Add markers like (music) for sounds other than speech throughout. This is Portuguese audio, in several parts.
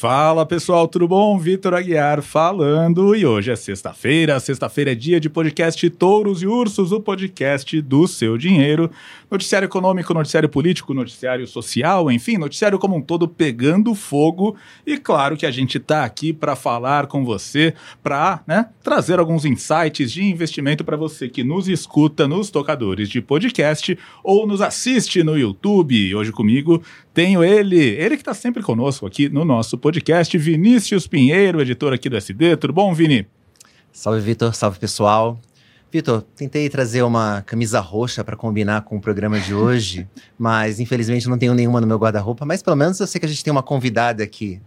Fala pessoal, tudo bom? Vitor Aguiar falando e hoje é sexta-feira. Sexta-feira é dia de podcast Touros e Ursos, o podcast do seu dinheiro. Noticiário econômico, noticiário político, noticiário social, enfim, noticiário como um todo pegando fogo. E claro que a gente está aqui para falar com você, para né, trazer alguns insights de investimento para você que nos escuta nos tocadores de podcast ou nos assiste no YouTube. Hoje comigo tenho ele, ele que está sempre conosco aqui no nosso podcast, Vinícius Pinheiro, editor aqui do SD. Tudo bom, Vini? Salve, Vitor. Salve, pessoal. Vitor, tentei trazer uma camisa roxa para combinar com o programa de hoje, (laughs) mas infelizmente não tenho nenhuma no meu guarda-roupa. Mas pelo menos eu sei que a gente tem uma convidada aqui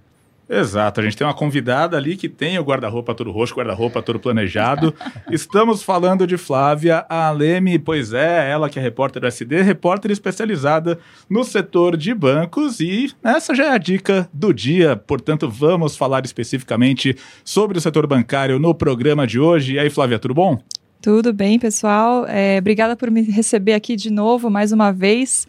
Exato, a gente tem uma convidada ali que tem o guarda-roupa todo roxo, guarda-roupa todo planejado. (laughs) Estamos falando de Flávia Aleme, pois é, ela que é repórter do SD, repórter especializada no setor de bancos e essa já é a dica do dia, portanto vamos falar especificamente sobre o setor bancário no programa de hoje. E aí Flávia, tudo bom? Tudo bem, pessoal. É, obrigada por me receber aqui de novo, mais uma vez.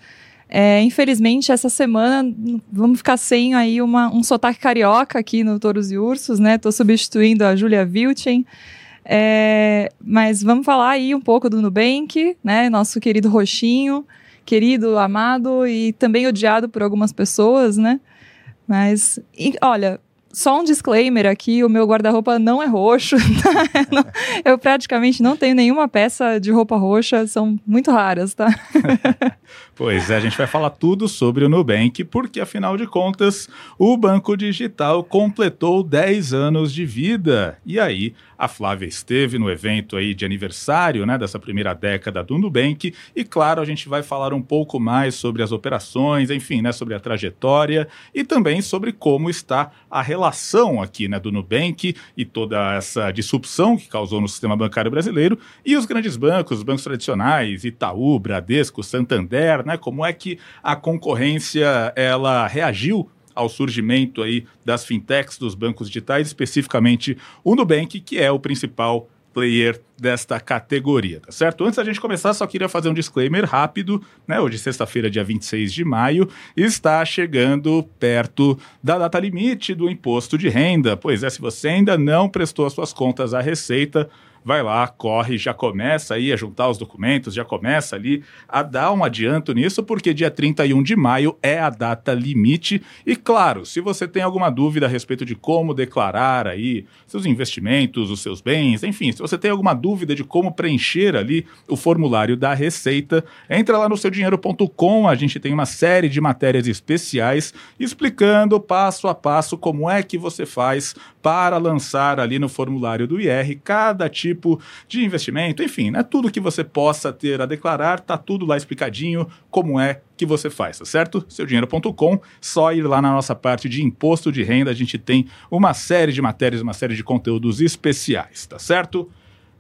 É, infelizmente, essa semana vamos ficar sem aí uma, um sotaque carioca aqui no Touros e Ursos, né? Estou substituindo a Julia Vilchen. É, mas vamos falar aí um pouco do Nubank, né? Nosso querido roxinho, querido, amado e também odiado por algumas pessoas, né? Mas, e, olha, só um disclaimer aqui: o meu guarda-roupa não é roxo. (laughs) Tá? eu praticamente não tenho nenhuma peça de roupa roxa, são muito raras, tá? (laughs) pois é, a gente vai falar tudo sobre o Nubank, porque afinal de contas, o banco digital completou 10 anos de vida. E aí, a Flávia esteve no evento aí de aniversário, né, dessa primeira década do Nubank, e claro, a gente vai falar um pouco mais sobre as operações, enfim, né, sobre a trajetória e também sobre como está a relação aqui, né, do Nubank e toda essa disrupção que causou no sistema bancário brasileiro e os grandes bancos, os bancos tradicionais, Itaú, Bradesco, Santander, né, como é que a concorrência ela reagiu ao surgimento aí das fintechs, dos bancos digitais, especificamente o Nubank, que é o principal player desta categoria, tá certo? Antes da gente começar, só queria fazer um disclaimer rápido, né? Hoje, sexta-feira, dia 26 de maio, está chegando perto da data limite do imposto de renda. Pois é, se você ainda não prestou as suas contas à Receita, vai lá, corre, já começa aí a juntar os documentos, já começa ali a dar um adianto nisso, porque dia 31 de maio é a data limite. E claro, se você tem alguma dúvida a respeito de como declarar aí seus investimentos, os seus bens, enfim, se você tem alguma dúvida de como preencher ali o formulário da Receita, entra lá no seudinheiro.com, a gente tem uma série de matérias especiais explicando passo a passo como é que você faz para lançar ali no formulário do IR cada tipo tipo de investimento, enfim, né? Tudo que você possa ter a declarar, tá tudo lá explicadinho como é que você faz, tá certo? Seudinheiro.com, só ir lá na nossa parte de imposto de renda, a gente tem uma série de matérias, uma série de conteúdos especiais, tá certo?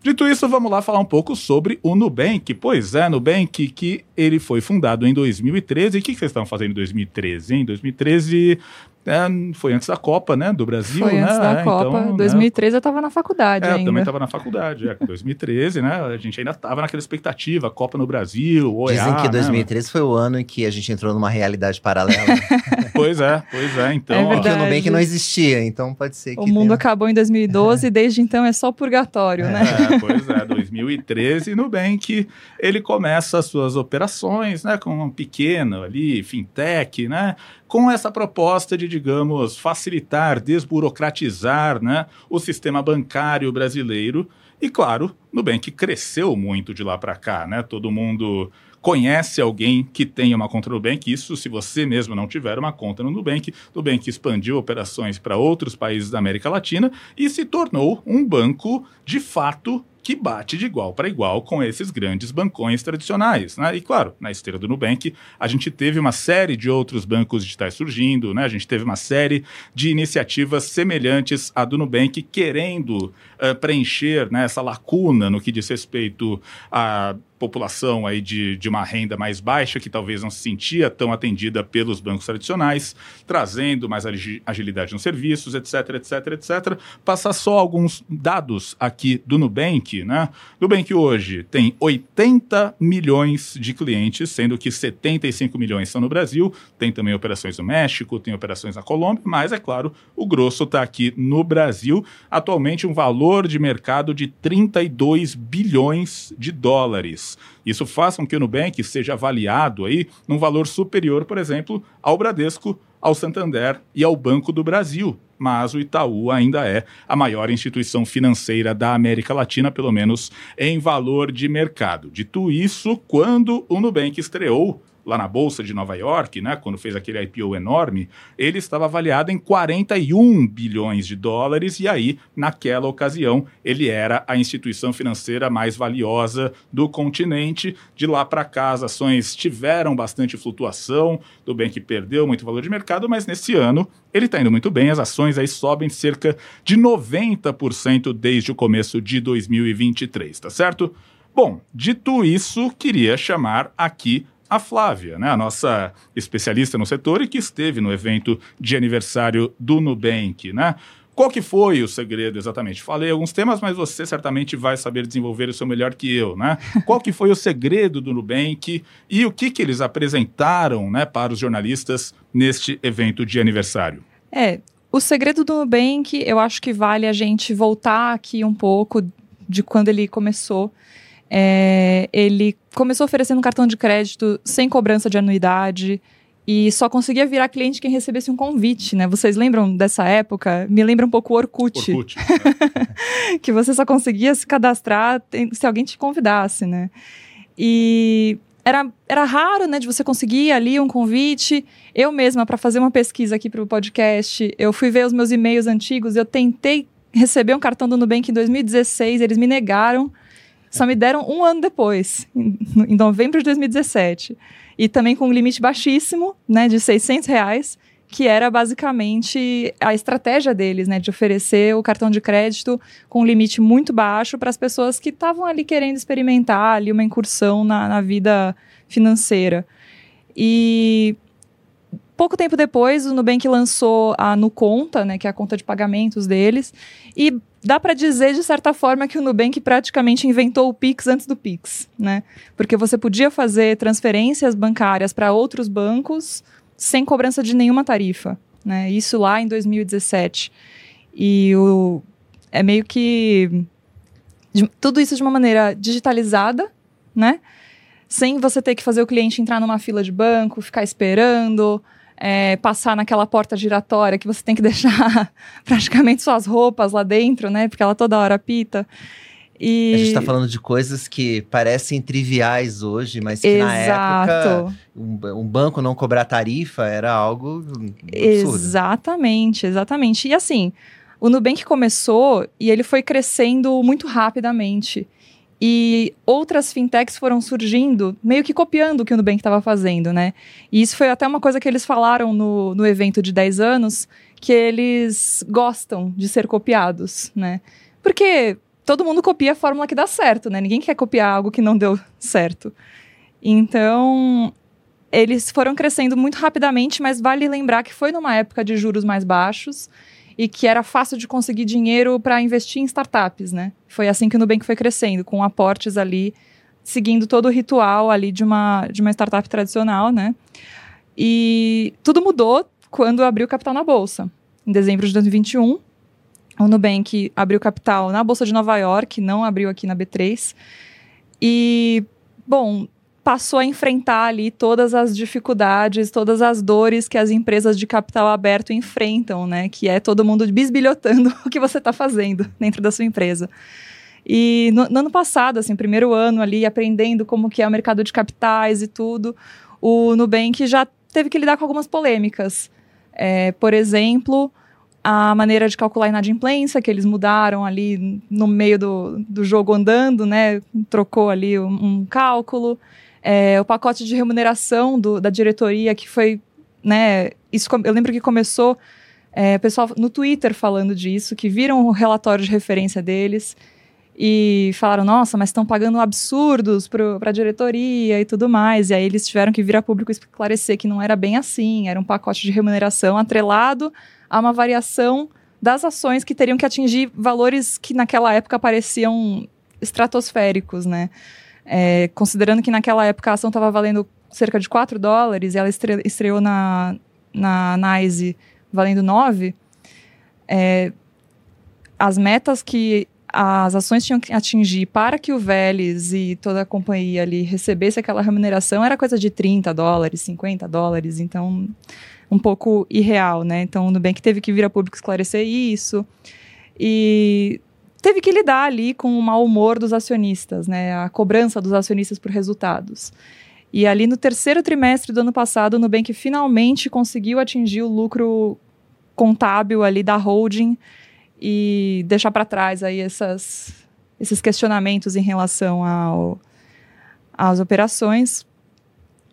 Dito isso, vamos lá falar um pouco sobre o Nubank. Pois é, Nubank, que ele foi fundado em 2013. E o que, que vocês estavam fazendo em 2013? Em 2013, é, foi antes da Copa, né? Do Brasil, foi né? antes da é, Copa. Então, 2013 né? eu estava na faculdade é, ainda. Eu também estava na faculdade. É, 2013, né? A gente ainda estava naquela expectativa, Copa no Brasil, OEA, Dizem que 2013 né? foi o ano em que a gente entrou numa realidade paralela. (laughs) pois é, pois é. Então, é Porque o Nubank não existia, então pode ser que O mundo tenha... acabou em 2012 e desde então é só purgatório, né? É, pois é. 2013, Nubank, ele começa as suas operações, né? Com um pequeno ali, fintech, né? Com essa proposta de, digamos, facilitar, desburocratizar né, o sistema bancário brasileiro. E, claro, Nubank cresceu muito de lá para cá, né? Todo mundo conhece alguém que tenha uma conta no Nubank, isso se você mesmo não tiver uma conta no Nubank. Nubank expandiu operações para outros países da América Latina e se tornou um banco de fato que bate de igual para igual com esses grandes bancões tradicionais. Né? E claro, na esteira do Nubank, a gente teve uma série de outros bancos digitais surgindo, né? a gente teve uma série de iniciativas semelhantes à do Nubank querendo uh, preencher né, essa lacuna no que diz respeito a população aí de, de uma renda mais baixa, que talvez não se sentia tão atendida pelos bancos tradicionais, trazendo mais agilidade nos serviços, etc, etc, etc. Passar só alguns dados aqui do Nubank, né? Nubank hoje tem 80 milhões de clientes, sendo que 75 milhões são no Brasil, tem também operações no México, tem operações na Colômbia, mas é claro, o grosso está aqui no Brasil. Atualmente, um valor de mercado de 32 bilhões de dólares. Isso faz com que o Nubank seja avaliado aí num valor superior, por exemplo, ao Bradesco, ao Santander e ao Banco do Brasil. Mas o Itaú ainda é a maior instituição financeira da América Latina, pelo menos em valor de mercado. Dito isso, quando o Nubank estreou lá na Bolsa de Nova York, né, quando fez aquele IPO enorme, ele estava avaliado em 41 bilhões de dólares e aí, naquela ocasião, ele era a instituição financeira mais valiosa do continente. De lá para cá, as ações tiveram bastante flutuação, do bem que perdeu muito valor de mercado, mas nesse ano ele está indo muito bem, as ações aí sobem cerca de 90% desde o começo de 2023, tá certo? Bom, dito isso, queria chamar aqui a Flávia, né, a nossa especialista no setor e que esteve no evento de aniversário do Nubank, né? Qual que foi o segredo exatamente? Falei alguns temas, mas você certamente vai saber desenvolver isso melhor que eu, né? (laughs) Qual que foi o segredo do Nubank e o que, que eles apresentaram né, para os jornalistas neste evento de aniversário? É, o segredo do Nubank, eu acho que vale a gente voltar aqui um pouco de quando ele começou é, ele começou oferecendo um cartão de crédito sem cobrança de anuidade e só conseguia virar cliente quem recebesse um convite, né? Vocês lembram dessa época? Me lembra um pouco o Orkut. Orkut. (laughs) que você só conseguia se cadastrar se alguém te convidasse, né? E era, era raro, né, de você conseguir ali um convite. Eu mesma, para fazer uma pesquisa aqui para o podcast, eu fui ver os meus e-mails antigos, eu tentei receber um cartão do Nubank em 2016, eles me negaram. Só me deram um ano depois, em, em novembro de 2017. E também com um limite baixíssimo, né, de 600 reais, que era basicamente a estratégia deles, né, de oferecer o cartão de crédito com um limite muito baixo para as pessoas que estavam ali querendo experimentar ali uma incursão na, na vida financeira. E pouco tempo depois, o Nubank lançou a Nuconta, né, que é a conta de pagamentos deles, e dá para dizer, de certa forma, que o Nubank praticamente inventou o Pix antes do Pix, né? Porque você podia fazer transferências bancárias para outros bancos sem cobrança de nenhuma tarifa, né? Isso lá em 2017. E o, é meio que de, tudo isso de uma maneira digitalizada, né? Sem você ter que fazer o cliente entrar numa fila de banco, ficar esperando, é, passar naquela porta giratória que você tem que (laughs) deixar praticamente suas roupas lá dentro, né? Porque ela toda hora apita. E... A gente está falando de coisas que parecem triviais hoje, mas que Exato. na época um, um, banco não cobrar tarifa era algo absurdo. Exatamente, exatamente. E assim, o Nubank começou e ele foi crescendo muito rapidamente. E outras fintechs foram surgindo, meio que copiando o que o Nubank estava fazendo, né? E isso foi até uma coisa que eles falaram no, no evento de 10 anos, que eles gostam de ser copiados, né? Porque todo mundo copia a fórmula que dá certo, né? Ninguém quer copiar algo que não deu certo. Então, eles foram crescendo muito rapidamente, mas vale lembrar que foi numa época de juros mais baixos e que era fácil de conseguir dinheiro para investir em startups, né? Foi assim que o Nubank foi crescendo, com aportes ali, seguindo todo o ritual ali de uma, de uma startup tradicional, né? E tudo mudou quando abriu capital na Bolsa. Em dezembro de 2021, o Nubank abriu capital na Bolsa de Nova York, não abriu aqui na B3. E, bom, passou a enfrentar ali todas as dificuldades, todas as dores que as empresas de capital aberto enfrentam, né? Que é todo mundo bisbilhotando (laughs) o que você está fazendo dentro da sua empresa. E no, no, ano passado, assim, primeiro ano ali, aprendendo como que é o mercado de capitais e tudo, o Nubank já teve que lidar com algumas polêmicas. É, por exemplo, a maneira de calcular a inadimplência, que eles mudaram ali no meio do, do jogo andando, né? Trocou ali um, um cálculo é, o pacote de remuneração do, da diretoria, que foi, né, isso, eu lembro que começou é, pessoal no Twitter falando disso, que viram o relatório de referência deles, e falaram: nossa, mas estão pagando absurdos para a diretoria e tudo mais. E aí eles tiveram que vir a público esclarecer que não era bem assim, era um pacote de remuneração atrelado a uma variação das ações que teriam que atingir valores que naquela época pareciam estratosféricos, né? É, considerando que naquela época a ação estava valendo cerca de 4 dólares e ela estre estreou na, na NYSE valendo 9, é, as metas que as ações tinham que atingir para que o Vélez e toda a companhia ali recebesse aquela remuneração era coisa de 30 dólares, 50 dólares, então um pouco irreal, né? Então o Nubank teve que vir a público esclarecer isso e teve que lidar ali com o mau humor dos acionistas, né? A cobrança dos acionistas por resultados. E ali no terceiro trimestre do ano passado, o Nubank finalmente conseguiu atingir o lucro contábil ali da holding e deixar para trás aí essas, esses questionamentos em relação ao, às operações.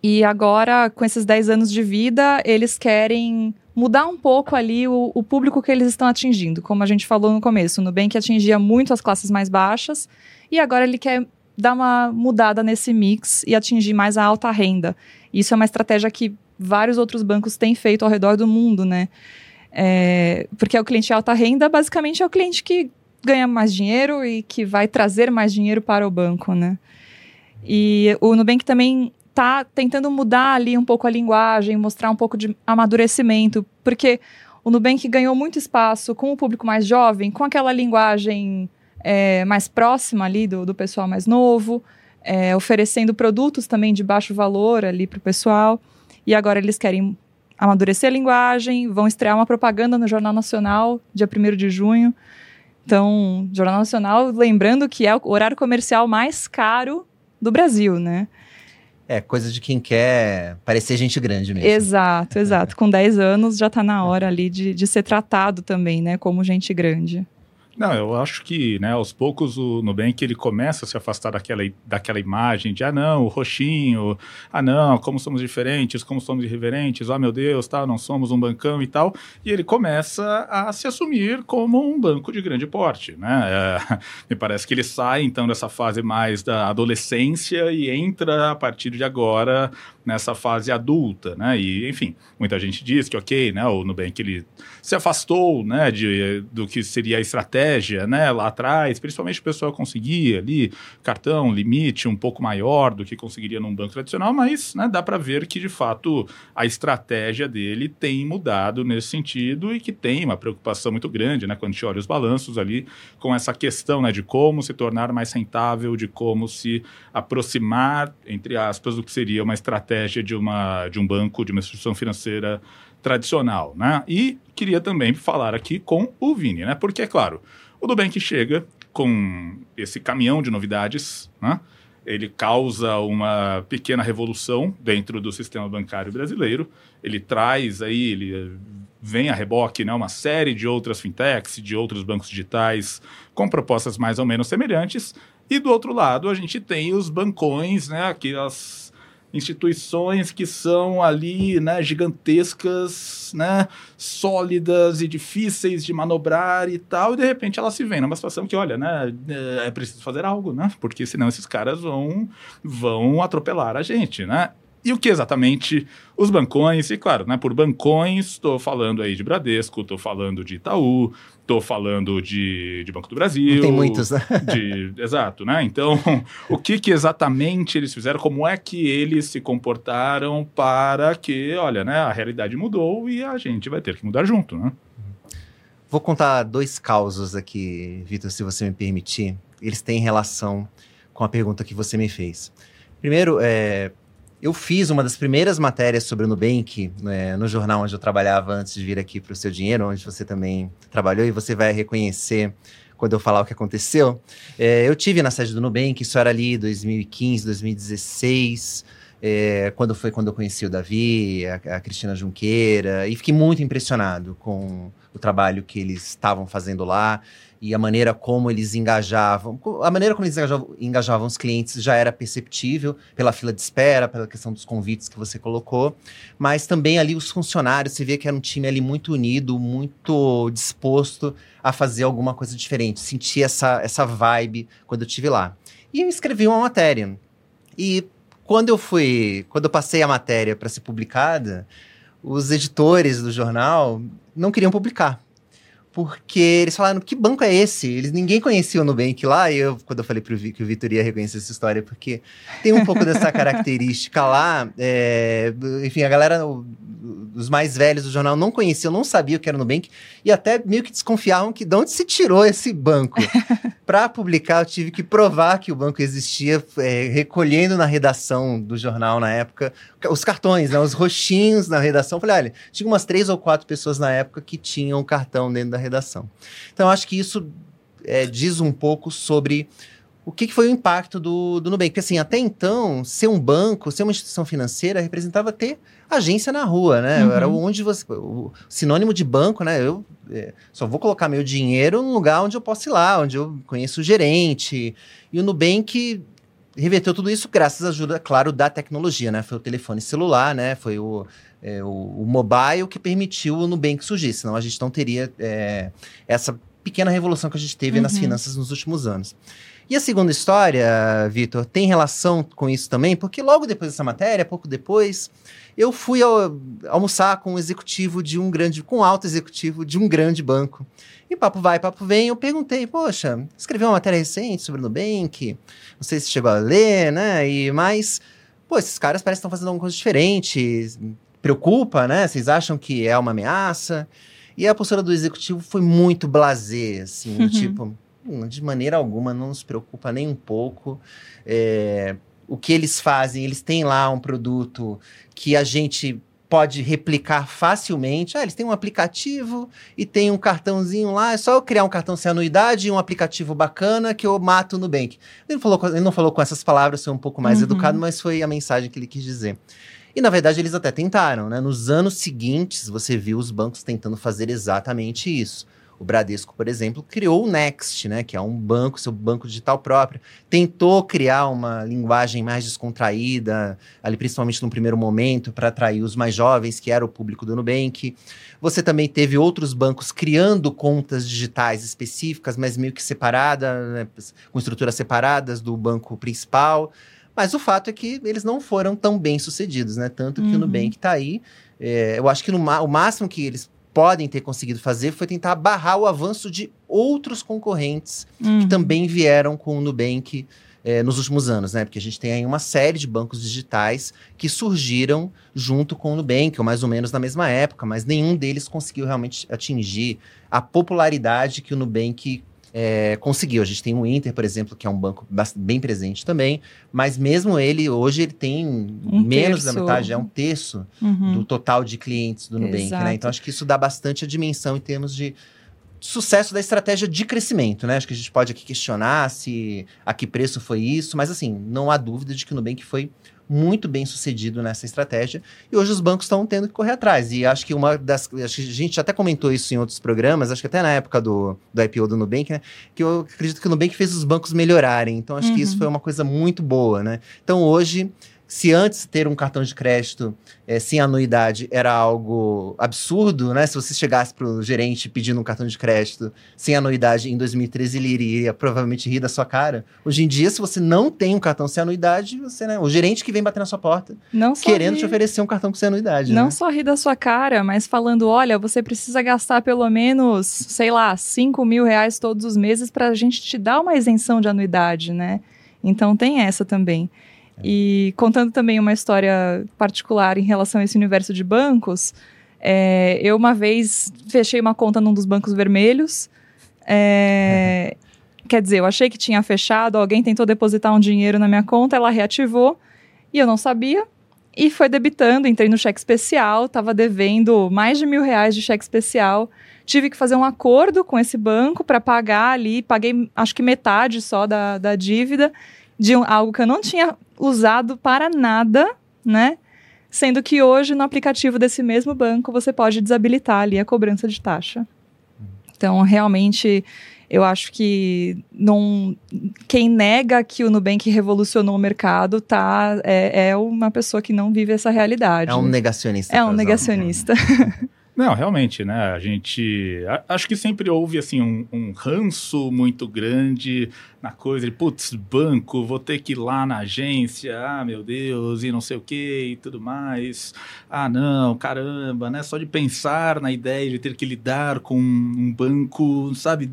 E agora, com esses 10 anos de vida, eles querem mudar um pouco ali o, o, público que eles estão atingindo. Como a gente falou no começo, o Nubank atingia muito as classes mais baixas e agora ele quer dar uma mudada nesse mix e atingir mais a alta renda. Isso é uma estratégia que vários outros bancos têm feito ao redor do mundo, né? É, porque é o cliente de alta renda, basicamente é o cliente que ganha mais dinheiro e que vai trazer mais dinheiro para o banco, né? E o Nubank também está tentando mudar ali um pouco a linguagem, mostrar um pouco de amadurecimento, porque o Nubank ganhou muito espaço com o público mais jovem, com aquela linguagem é, mais próxima ali do, do pessoal mais novo, é, oferecendo produtos também de baixo valor ali para o pessoal. E agora eles querem amadurecer a linguagem, vão estrear uma propaganda no Jornal Nacional, dia 1 de junho. Então, Jornal Nacional, lembrando que é o horário comercial mais caro do Brasil, né? É, coisa de quem quer parecer gente grande mesmo. Exato, exato. (laughs) Com 10 anos já está na hora ali de, de ser tratado também, né, como gente grande. Não, eu acho que, né, aos poucos o Nubank ele começa a se afastar daquela, daquela imagem de, ah, não, o roxinho, ah, não, como somos diferentes, como somos irreverentes, ah, meu Deus, tá, não somos um bancão e tal, e ele começa a se assumir como um banco de grande porte, né? É, (laughs) me parece que ele sai, então, dessa fase mais da adolescência e entra, a partir de agora, nessa fase adulta, né? E, enfim, muita gente diz que, ok, né, o Nubank ele se afastou, né, de, do que seria a estratégia, né, lá atrás, principalmente o pessoal conseguia ali cartão, limite um pouco maior do que conseguiria num banco tradicional, mas, né, dá para ver que, de fato, a estratégia dele tem mudado nesse sentido e que tem uma preocupação muito grande, né, quando a gente olha os balanços ali, com essa questão, né, de como se tornar mais rentável, de como se aproximar, entre aspas, do que seria uma estratégia de, uma, de um banco, de uma instituição financeira tradicional, né? E queria também falar aqui com o Vini, né? Porque, é claro, o Nubank chega com esse caminhão de novidades, né? Ele causa uma pequena revolução dentro do sistema bancário brasileiro. Ele traz aí, ele vem a reboque, né, uma série de outras fintechs, de outros bancos digitais com propostas mais ou menos semelhantes. E do outro lado, a gente tem os bancões, né, aquelas instituições que são ali, né, gigantescas, né, sólidas e difíceis de manobrar e tal, e de repente ela se vê numa situação que, olha, né, é, é preciso fazer algo, né, porque senão esses caras vão, vão atropelar a gente, né. E o que exatamente os bancões, e claro, né, por bancões, estou falando aí de Bradesco, estou falando de Itaú, estou falando de, de Banco do Brasil. Não tem muitos, né? De, exato, né? Então, (laughs) o que, que exatamente eles fizeram, como é que eles se comportaram para que, olha, né, a realidade mudou e a gente vai ter que mudar junto, né? Vou contar dois causos aqui, Vitor, se você me permitir. Eles têm relação com a pergunta que você me fez. Primeiro, é, eu fiz uma das primeiras matérias sobre o Nubank né, no jornal onde eu trabalhava antes de vir aqui para o Seu Dinheiro, onde você também trabalhou, e você vai reconhecer quando eu falar o que aconteceu. É, eu tive na sede do Nubank, isso era ali 2015, 2016. é, quando foi quando eu conheci o Davi, a, a, Cristina Junqueira, e fiquei muito impressionado com o trabalho que eles estavam fazendo lá e a maneira como eles engajavam, a maneira como eles engajavam, engajavam, os clientes já era perceptível pela fila de espera, pela questão dos convites que você colocou, mas também ali os funcionários, você via que era um time ali muito unido, muito disposto a fazer alguma coisa diferente, senti essa, essa vibe quando eu estive lá. E eu escrevi uma matéria. E quando eu fui, quando eu passei a matéria para ser publicada, os editores do jornal não queriam publicar porque eles falaram, que banco é esse? Eles, ninguém conhecia o Nubank lá, e eu, quando eu falei pro Vi, que o Vitor ia reconhecer essa história, porque tem um pouco dessa (laughs) característica lá, é, enfim, a galera, os mais velhos do jornal não conheciam, não sabiam o que era o Nubank, e até meio que desconfiavam que de onde se tirou esse banco. (laughs) Para publicar, eu tive que provar que o banco existia, é, recolhendo na redação do jornal na época, os cartões, né, os roxinhos na redação. falei, olha, tinha umas três ou quatro pessoas na época que tinham o cartão dentro da redação. Então, acho que isso é, diz um pouco sobre o que, que, foi o impacto do, do Nubank. Porque, assim, até então, ser um banco, ser uma instituição financeira, representava ter agência na rua, né? Uhum. Era onde você... O sinônimo de banco, né? Eu é, só vou colocar meu dinheiro num lugar onde eu posso ir lá, onde eu conheço o gerente. E o Nubank reverteu tudo isso graças à ajuda, claro, da tecnologia, né? Foi o telefone celular, né? Foi o é, o, o, mobile que permitiu o Nubank surgir, senão a gente não teria é, essa pequena revolução que a gente teve uhum. nas finanças nos últimos anos. E a segunda história, Vitor, tem relação com isso também, porque logo depois dessa matéria, pouco depois, eu fui ao, almoçar com um executivo de um grande, com um alto executivo de um grande banco. E papo vai, papo vem, eu perguntei, poxa, escreveu uma matéria recente sobre o Nubank, não sei se chegou a ler, né, e mais... Pô, esses caras parecem que estão fazendo alguma coisa diferente, preocupa, né? Vocês acham que é uma ameaça? E a postura do executivo foi muito blasé, assim, uhum. tipo, hum, de maneira alguma, não nos preocupa nem um pouco. É, o que eles fazem, eles têm lá um produto que a gente pode replicar facilmente. Ah, eles têm um aplicativo e tem um cartãozinho lá. É só eu criar um cartão sem anuidade e um aplicativo bacana que eu mato no Bank. Ele, falou, ele não falou com essas palavras, foi um pouco mais uhum. educado, mas foi a mensagem que ele quis dizer. E na verdade eles até tentaram, né? Nos anos seguintes, você viu os bancos tentando fazer exatamente isso. O Bradesco, por exemplo, criou o Next, né, que é um banco, seu banco digital próprio. Tentou criar uma linguagem mais descontraída, ali principalmente no primeiro momento, para atrair os mais jovens, que era o público do Nubank. Você também teve outros bancos criando contas digitais específicas, mas meio que separadas, né, com estruturas separadas do banco principal. Mas o fato é que eles não foram tão bem sucedidos, né? Tanto que uhum. o Nubank está aí. É, eu acho que no, o máximo que eles podem ter conseguido fazer foi tentar barrar o avanço de outros concorrentes uhum. que também vieram com o Nubank é, nos últimos anos, né? Porque a gente tem aí uma série de bancos digitais que surgiram junto com o Nubank, ou mais ou menos na mesma época, mas nenhum deles conseguiu realmente atingir a popularidade que o Nubank é, conseguiu. A gente tem o Inter, por exemplo, que é um banco bem presente também, mas mesmo ele, hoje, ele tem um menos terço. da metade, é um terço uhum. do total de clientes do Nubank, né? Então, acho que isso dá bastante a dimensão em termos de sucesso da estratégia de crescimento, né? Acho que a gente pode aqui questionar se a que preço foi isso, mas assim, não há dúvida de que o Nubank foi muito bem sucedido nessa estratégia. E hoje os bancos estão tendo que correr atrás. E acho que uma das. Acho que a gente até comentou isso em outros programas, acho que até na época do, do IPO do Nubank, né? Que eu acredito que o Nubank fez os bancos melhorarem. Então acho uhum. que isso uhum. foi uma coisa muito boa, né? Então hoje se antes ter um cartão de crédito é, sem anuidade era algo absurdo, né? Se você chegasse para o gerente pedindo um cartão de crédito sem anuidade em 2013, ele iria provavelmente rir da sua cara. Hoje em dia, se você não tem um cartão sem anuidade, você, né, o gerente que vem bater na sua porta querendo rir. te oferecer um cartão sem anuidade. Não né? só rir da sua cara, mas falando: olha, você precisa gastar pelo menos, sei lá, 5 mil reais todos os meses para a gente te dar uma isenção de anuidade, né? Então tem essa também. E contando também uma história particular em relação a esse universo de bancos, é, eu uma vez fechei uma conta num dos bancos vermelhos. É, (laughs) quer dizer, eu achei que tinha fechado, alguém tentou depositar um dinheiro na minha conta, ela reativou e eu não sabia. E foi debitando, entrei no cheque especial, estava devendo mais de mil reais de cheque especial. Tive que fazer um acordo com esse banco para pagar ali, paguei acho que metade só da, da dívida de um, algo que eu não tinha usado para nada né? Sendo que hoje, no aplicativo desse mesmo banco, você pode desabilitar ali a cobrança de taxa. Então, realmente, eu acho que não, quem nega que o Nubank revolucionou o mercado tá, é, é uma pessoa que não vive essa realidade. É um negacionista. É um negacionista. (laughs) Não, realmente, né? A gente. A, acho que sempre houve assim um, um, ranço muito grande na coisa de putz, banco, vou ter que ir lá na agência, ah, meu Deus, e não sei o que e tudo mais. Ah, não, caramba, né? Só de pensar na ideia de ter que lidar com um banco, sabe?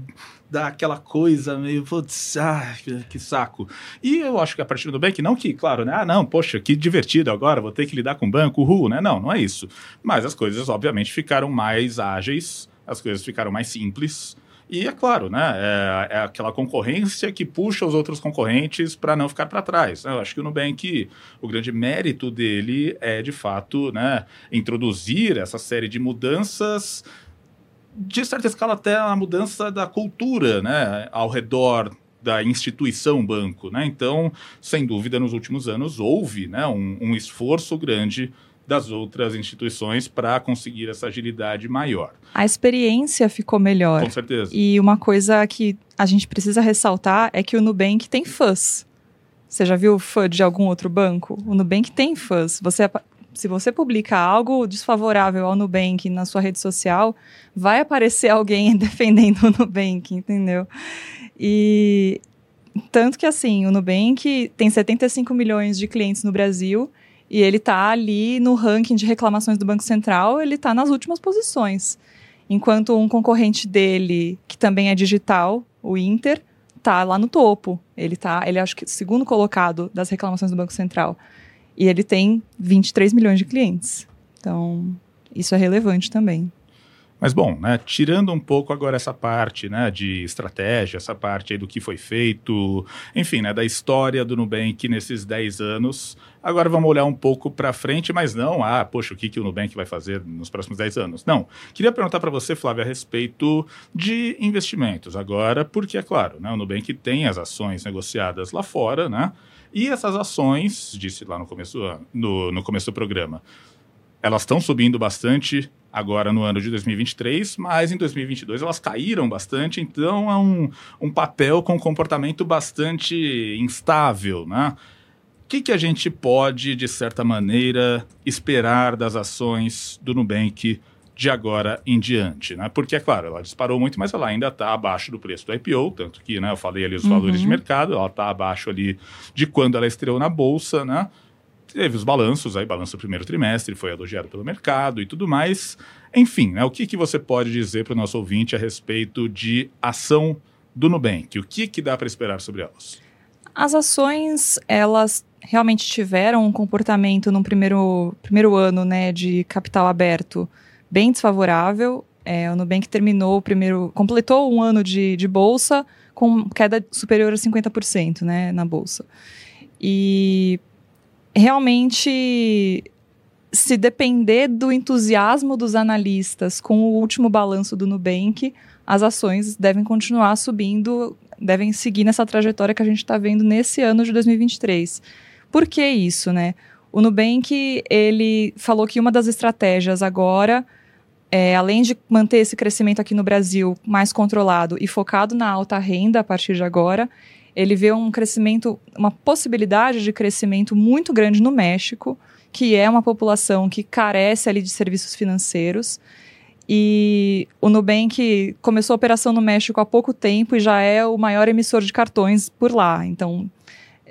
Dá aquela coisa meio, putz, ah, que saco. E eu acho que a partir do Nubank, não que, claro, né, ah, não, poxa, que divertido agora, vou ter que lidar com banco, uhul, né? Não, não é isso. Mas as coisas, obviamente, ficaram mais ágeis, as coisas ficaram mais simples. E é claro, né? É, é aquela concorrência que puxa os outros concorrentes para não ficar para trás. Eu acho que o Nubank, o grande mérito dele é, de fato, né, introduzir essa série de mudanças de certa escala, até a mudança da cultura né, ao redor da instituição banco. Né? Então, sem dúvida, nos últimos anos houve né, um, um esforço grande das outras instituições para conseguir essa agilidade maior. A experiência ficou melhor. Com certeza. E uma coisa que a gente precisa ressaltar é que o Nubank tem fãs. Você já viu fã de algum outro banco? O Nubank tem fãs. Você se você publica algo desfavorável ao Nubank na sua rede social, vai aparecer (laughs) alguém defendendo o Nubank, entendeu? E tanto que assim, o Nubank tem 75 milhões de clientes no Brasil e ele está ali no ranking de reclamações do Banco Central, ele está nas últimas posições. Enquanto um concorrente dele, que também é digital, o Inter, está lá no topo. Ele tá, ele acho que segundo colocado das reclamações do Banco Central. E ele tem 23 milhões de clientes. Então, isso é relevante também. Mas bom, né, tirando um pouco agora essa parte né, de estratégia, essa parte do que foi feito, enfim, né, da história do Nubank nesses 10 anos, agora vamos olhar um pouco para frente, mas não, ah, poxa, o que, que o Nubank vai fazer nos próximos 10 anos? Não. Queria perguntar para você, Flávia, a respeito de investimentos agora, porque, é claro, né, o Nubank tem as ações negociadas lá fora, né? E essas ações, disse lá no começo, no, no começo do programa, elas estão subindo bastante agora no ano de 2023, mas em 2022 elas caíram bastante, então é um, um papel com comportamento bastante instável, né? O que, que a gente pode, de certa maneira, esperar das ações do Nubank de agora em diante, né? Porque, é claro, ela disparou muito, mas ela ainda está abaixo do preço do IPO, tanto que, né, eu falei ali os uhum. valores de mercado, ela está abaixo ali de quando ela estreou na Bolsa, né? Teve os balanços, aí balanço do primeiro trimestre, foi elogiado pelo mercado e tudo mais. Enfim, né, o que, que você pode dizer para o nosso ouvinte a respeito de ação do Nubank? O que, que dá para esperar sobre elas? As ações, elas realmente tiveram um comportamento no primeiro, primeiro ano né, de capital aberto bem desfavorável. É, o Nubank terminou o primeiro, completou um ano de, de bolsa com queda superior a 50% né, na bolsa. E realmente, se depender do entusiasmo dos analistas com o último balanço do Nubank, as ações devem continuar subindo, devem seguir nessa trajetória que a gente está vendo nesse ano de 2023. Por que isso, né? O Nubank, ele falou que uma das estratégias agora é, além de manter esse crescimento aqui no Brasil mais controlado e focado na alta renda a partir de agora, ele vê um crescimento, uma possibilidade de crescimento muito grande no México, que é uma população que carece ali de serviços financeiros. E o Nubank começou a operação no México há pouco tempo e já é o maior emissor de cartões por lá. Então,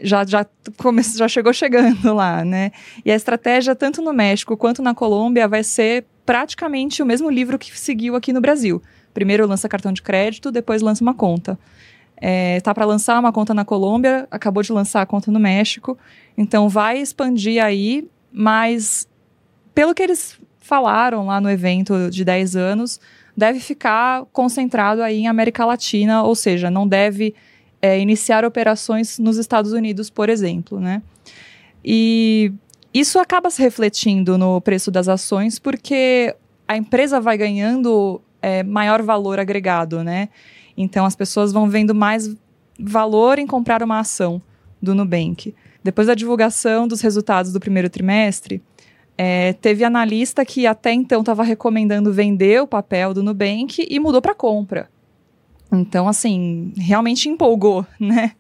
já, já, come, já chegou chegando lá, né? E a estratégia, tanto no México quanto na Colômbia, vai ser praticamente o mesmo livro que seguiu aqui no Brasil. Primeiro lança cartão de crédito, depois lança uma conta. É, tá para lançar uma conta na Colômbia, acabou de lançar a conta no México, então vai expandir aí, mas pelo que eles falaram lá no evento de 10 anos, deve ficar concentrado aí em América Latina, ou seja, não deve é, iniciar operações nos Estados Unidos, por exemplo, né? E isso acaba se refletindo no preço das ações, porque a empresa vai ganhando é, maior valor agregado, né? Então as pessoas vão vendo mais valor em comprar uma ação do Nubank. depois da divulgação dos resultados do primeiro trimestre, é, teve analista que até então estava recomendando vender o papel do Nubank e mudou para compra. Então, assim, realmente empolgou, (laughs) né?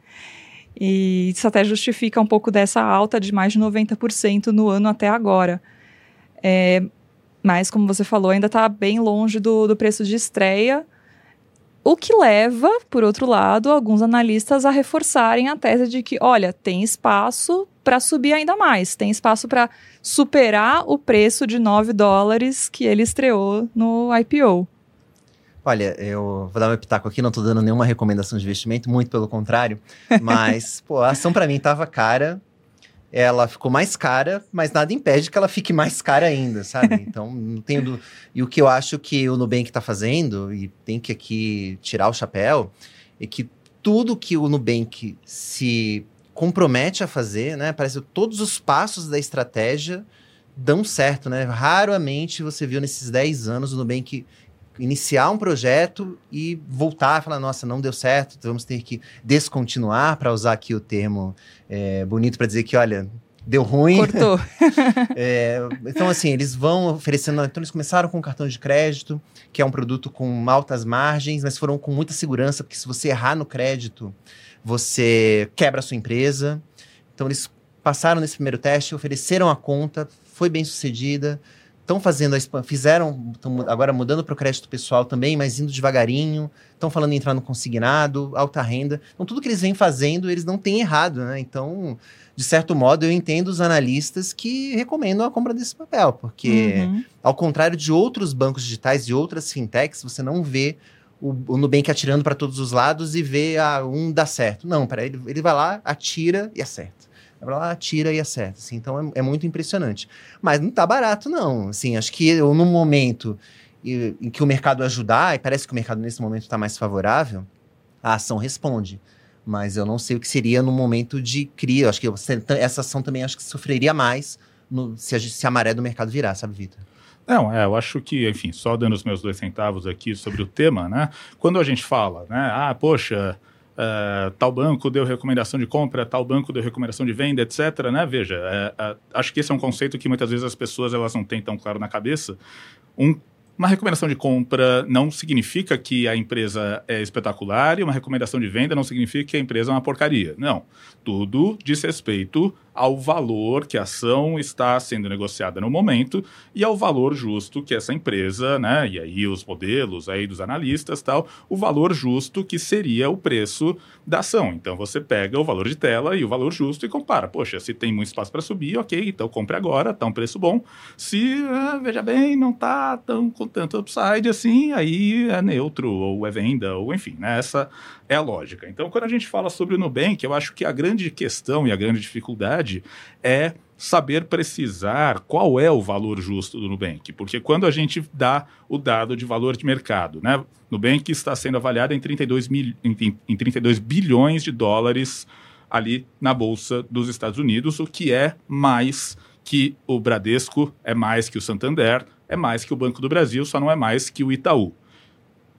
E isso até justifica um pouco dessa alta de mais de 90% no ano até agora. É, mas, como você falou, ainda está bem longe do, do preço de estreia. O que leva, por outro lado, alguns analistas a reforçarem a tese de que, olha, tem espaço para subir ainda mais, tem espaço para superar o preço de 9 dólares que ele estreou no IPO. Olha, eu vou dar meu pitaco aqui, não estou dando nenhuma recomendação de investimento, muito pelo contrário. Mas, (laughs) pô, a ação para mim estava cara, ela ficou mais cara, mas nada impede que ela fique mais cara ainda, sabe? (laughs) Então, não tenho. Do... E o que eu acho que o Nubank está fazendo, e tem que aqui tirar o chapéu, é que tudo que o Nubank se compromete a fazer, né? Parece que todos os passos da estratégia dão certo, né? Raramente você viu nesses 10 anos o Nubank iniciar um projeto e voltar e falar, nossa, não deu certo, vamos ter que descontinuar, para usar aqui o termo é, bonito para dizer que, olha, deu ruim. Cortou. (laughs) é, então, assim, eles vão oferecendo. Então, eles começaram com cartão de crédito, que é um produto com altas margens, mas foram com muita segurança, porque se você errar no crédito, você quebra a sua empresa. Então, eles passaram nesse primeiro teste, ofereceram a conta, foi bem sucedida estão fazendo a fizeram, agora mudando para o crédito pessoal também, mas indo devagarinho, estão falando em entrar no consignado, alta renda. Então, tudo que eles vêm fazendo, eles não têm errado, né? Então, de certo modo, eu entendo os analistas que recomendam a compra desse papel, porque, uhum. ao contrário de outros bancos digitais e outras fintechs, você não vê o, o Nubank atirando para todos os lados e vê ah, um dá certo. Não, para ele, ele vai lá, atira e acerta. Vai lá, tira e acerta. Assim, então é, é, muito impressionante. Mas não tá barato, não. Assim, acho que eu, no momento em que o mercado ajudar, e parece que o mercado nesse momento está mais favorável, a ação responde. Mas eu não sei o que seria no momento de cria. Acho que essa ação também acho que sofreria mais no, se, a, se a maré do mercado virar, sabe, Vitor? Não, é, eu acho que, enfim, só dando os meus dois centavos aqui sobre o tema, né? Quando a gente fala, né? Ah, poxa, Uh, tal banco deu recomendação de compra, tal banco deu recomendação de venda, etc. Né? Veja, é, é, acho que esse é um conceito que muitas vezes as pessoas elas não têm tão claro na cabeça. Um uma recomendação de compra não significa que a empresa é espetacular e uma recomendação de venda não significa que a empresa é uma porcaria. Não. Tudo diz respeito ao valor que a ação está sendo negociada no momento e ao valor justo que essa empresa, né, e aí os modelos aí dos analistas tal, o valor justo que seria o preço da ação. Então você pega o valor de tela e o valor justo e compara. Poxa, se tem muito espaço para subir, ok, então compre agora, tá um preço bom. Se, ah, veja bem, não tá tão com tanto upside assim, aí é neutro ou é venda, ou enfim, né, essa é a lógica. Então quando a gente fala sobre o Nubank, eu acho que a grande questão e a grande dificuldade verdade, é saber precisar qual é o valor justo do Nubank. Porque quando a gente dá o dado de valor de mercado, né? Nubank está sendo avaliado em 32, mil, em, em 32 bilhões de dólares ali na Bolsa dos Estados Unidos, o que é mais que o Bradesco, é mais que o Santander, é mais que o Banco do Brasil, só não é mais que o Itaú.